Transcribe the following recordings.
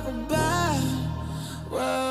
goodbye. Well,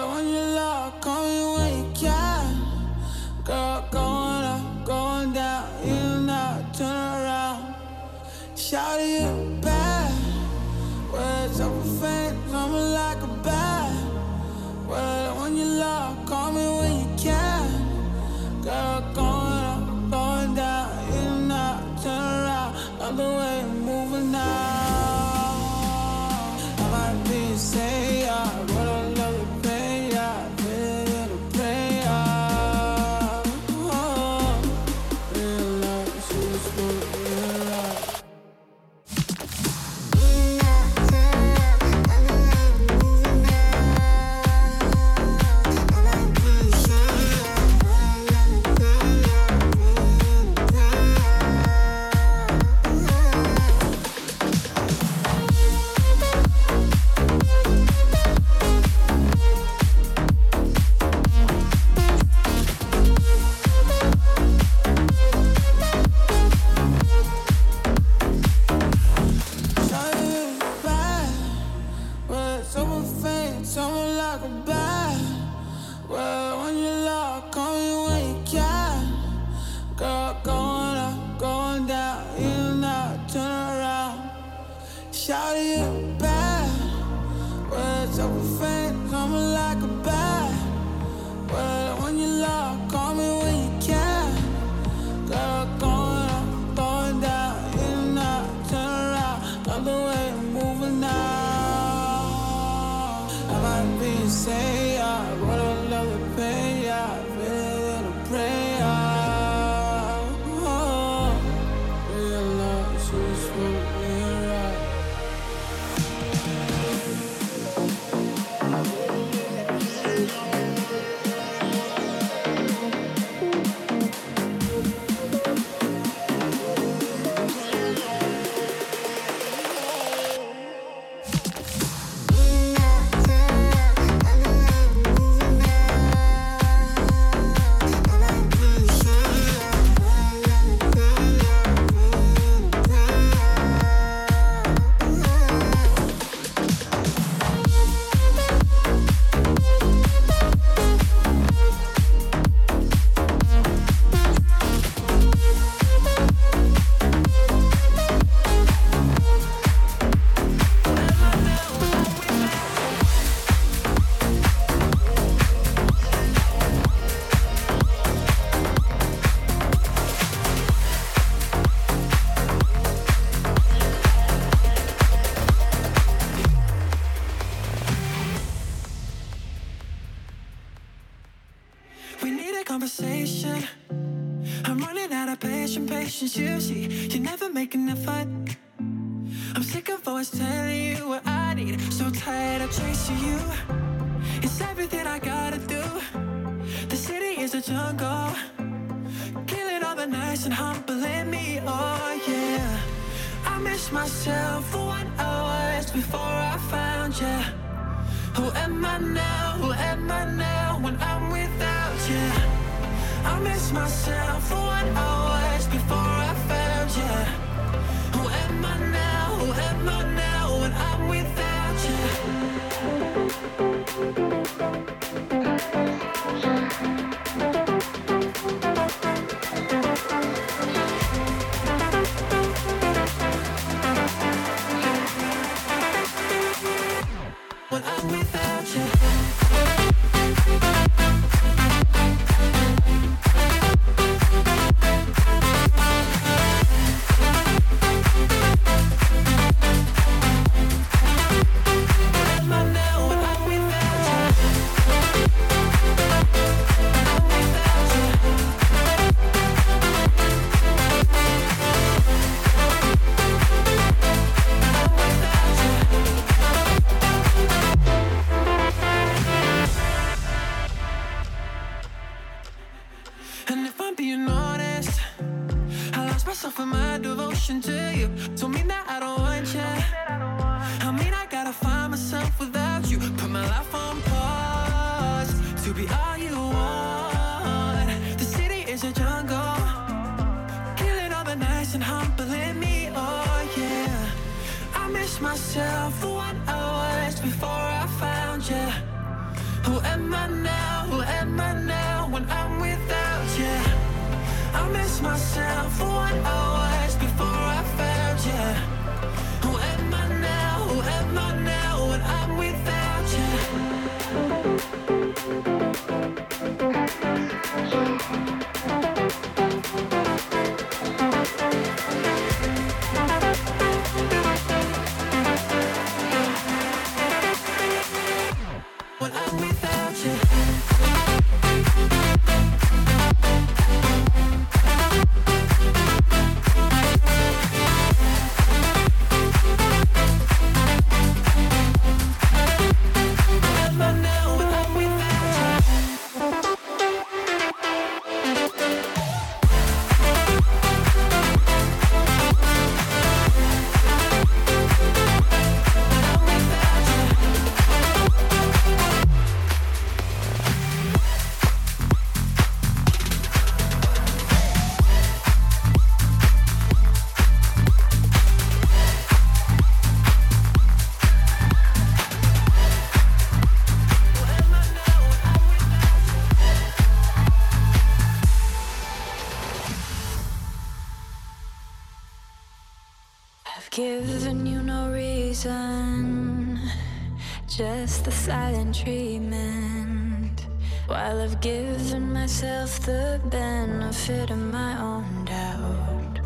the benefit of my own doubt.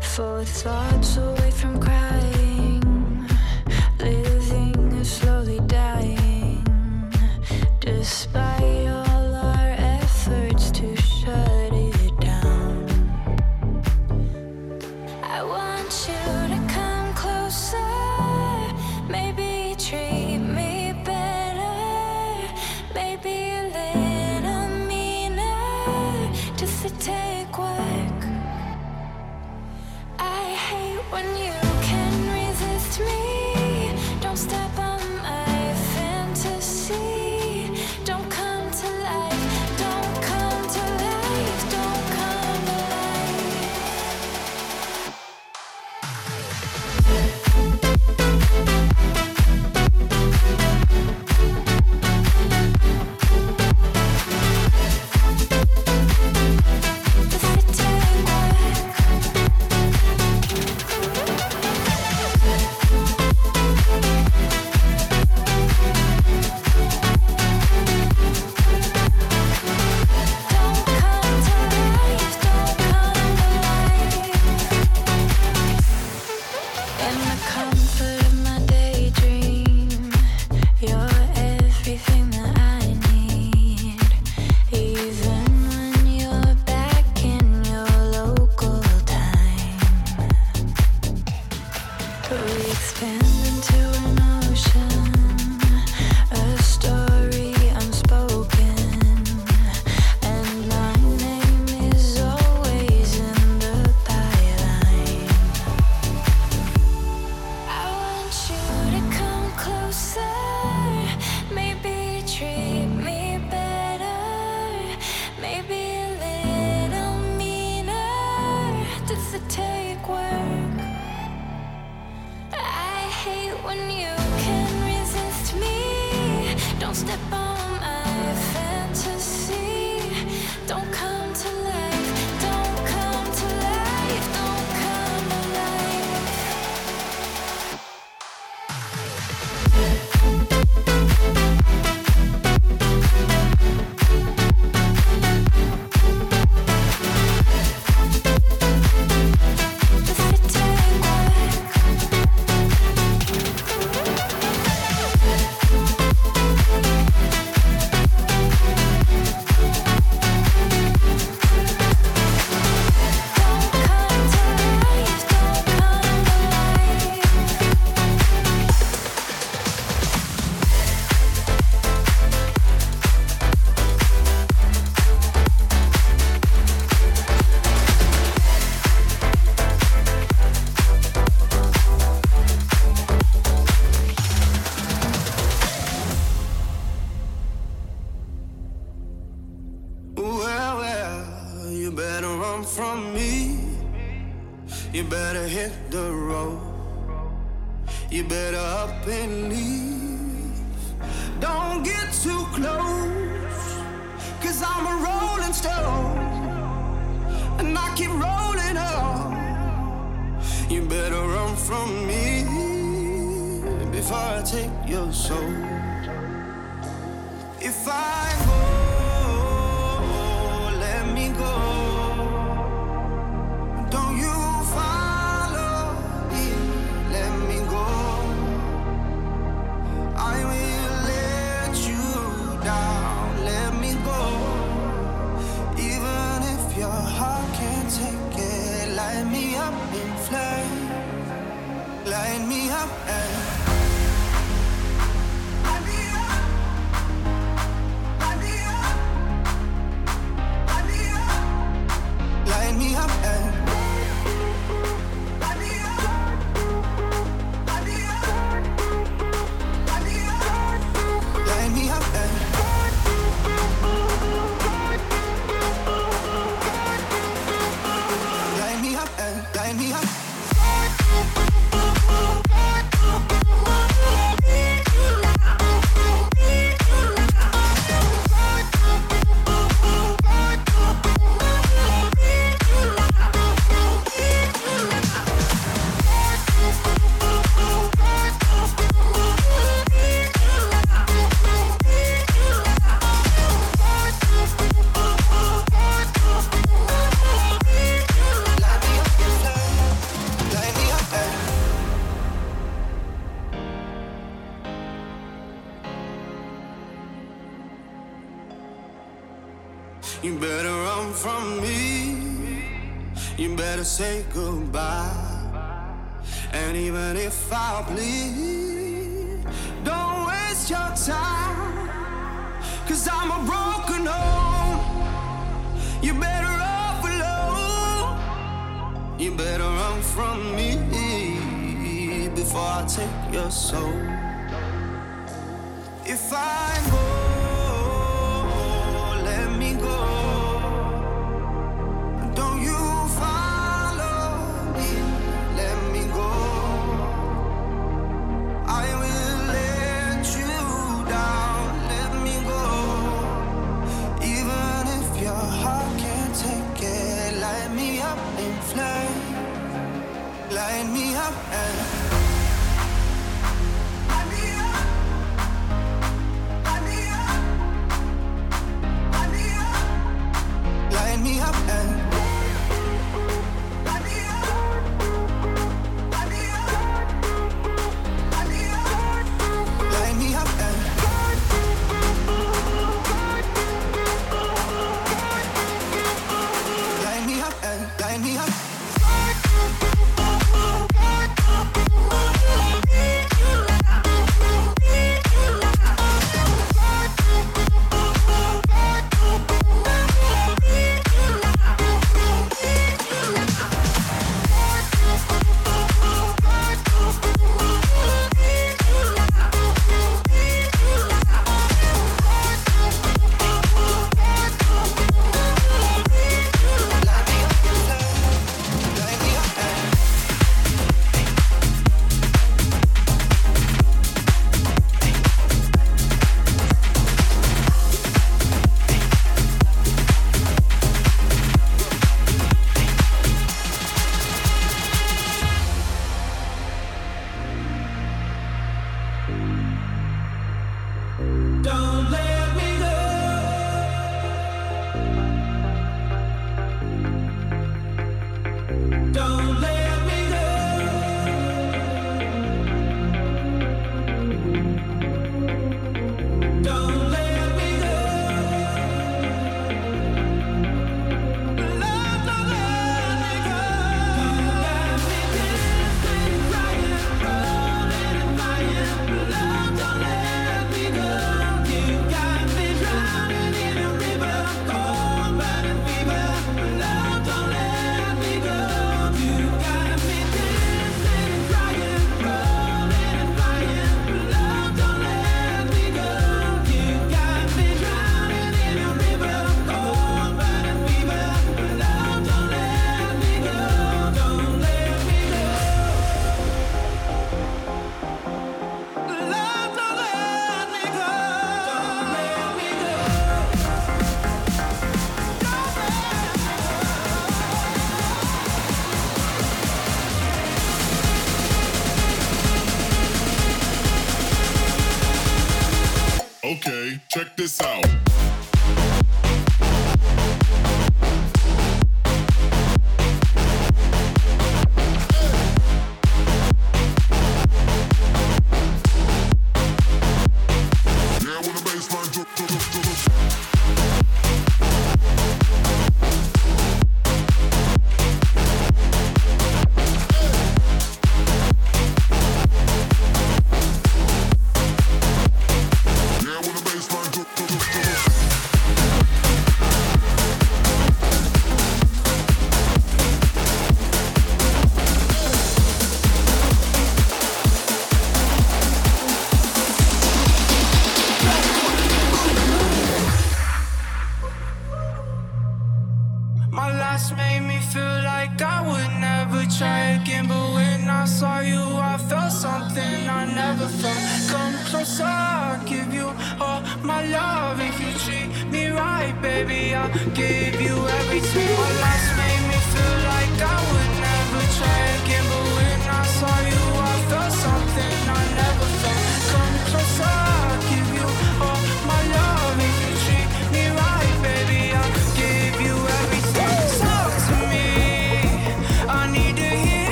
For thoughts away from.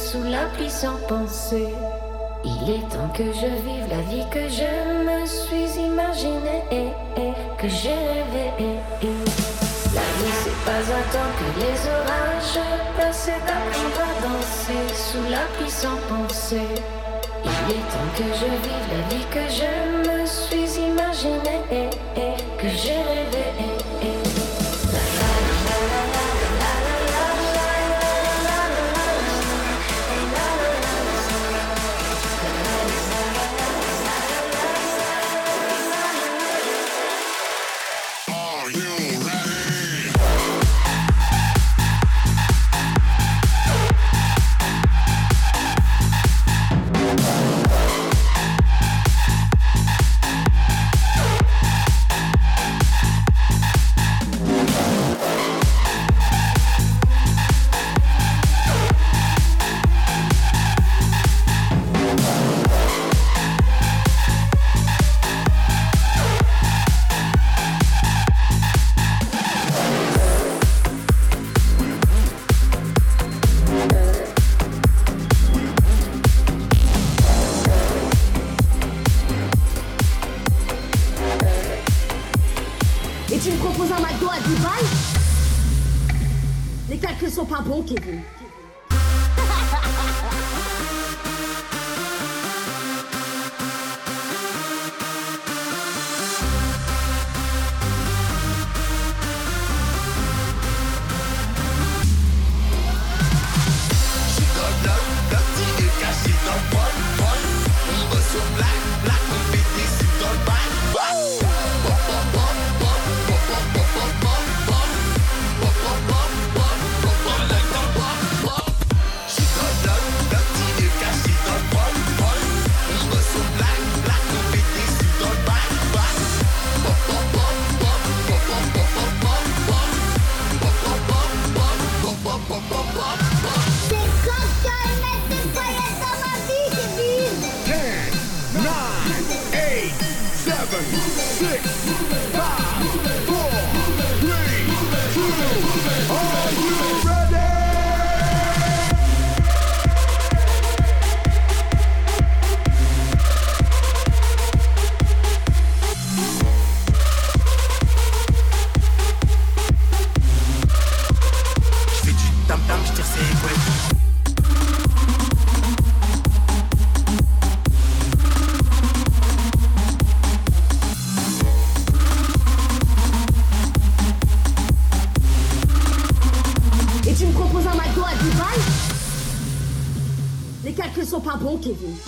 Sous la pluie sans penser. Il est temps que je vive la vie que je me suis imaginée, eh, que j'ai rêvé. eh. La vie c'est pas attendre que les orages passent, c'est apprendre à danser sous la pluie penser. Il est temps que je vive la vie que je me suis imaginée, eh, que j'ai rêvé.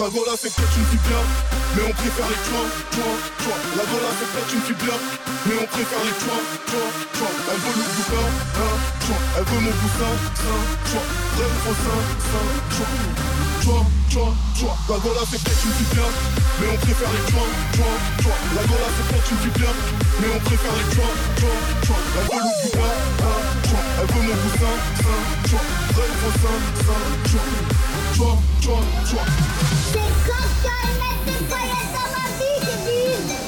La gola c'est peut-être une fille bien, mais on préfère les toits, toits, toits. La gola c'est peut-être une fille bien, mais on préfère les toits, toits, toits. Elle veut le bouquin, hein, toit. Elle veut mon boussin, sein, toit. Vrai ou faux sein, sein, toit. Toit, toit, toit. La gola c'est peut-être une fille bien, mais on préfère les toits, toits, toits. La gola c'est peut-être une fille bien, mais on préfère les toits, toits, toits. Elle veut le bouquin, hein, toit. Elle veut mon boussin, sein, toit. Vrai ou faux sein, toit. çok çok çok. Six, five.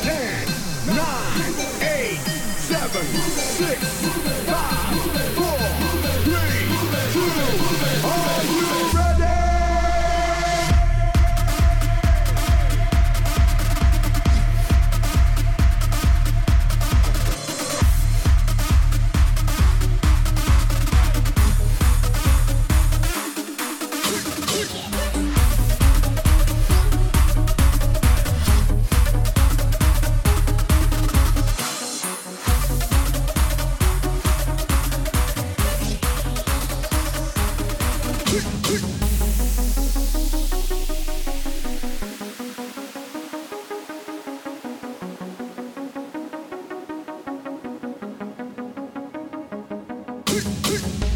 Ten, nine, eight, seven, six, five. Hey, hey, hey.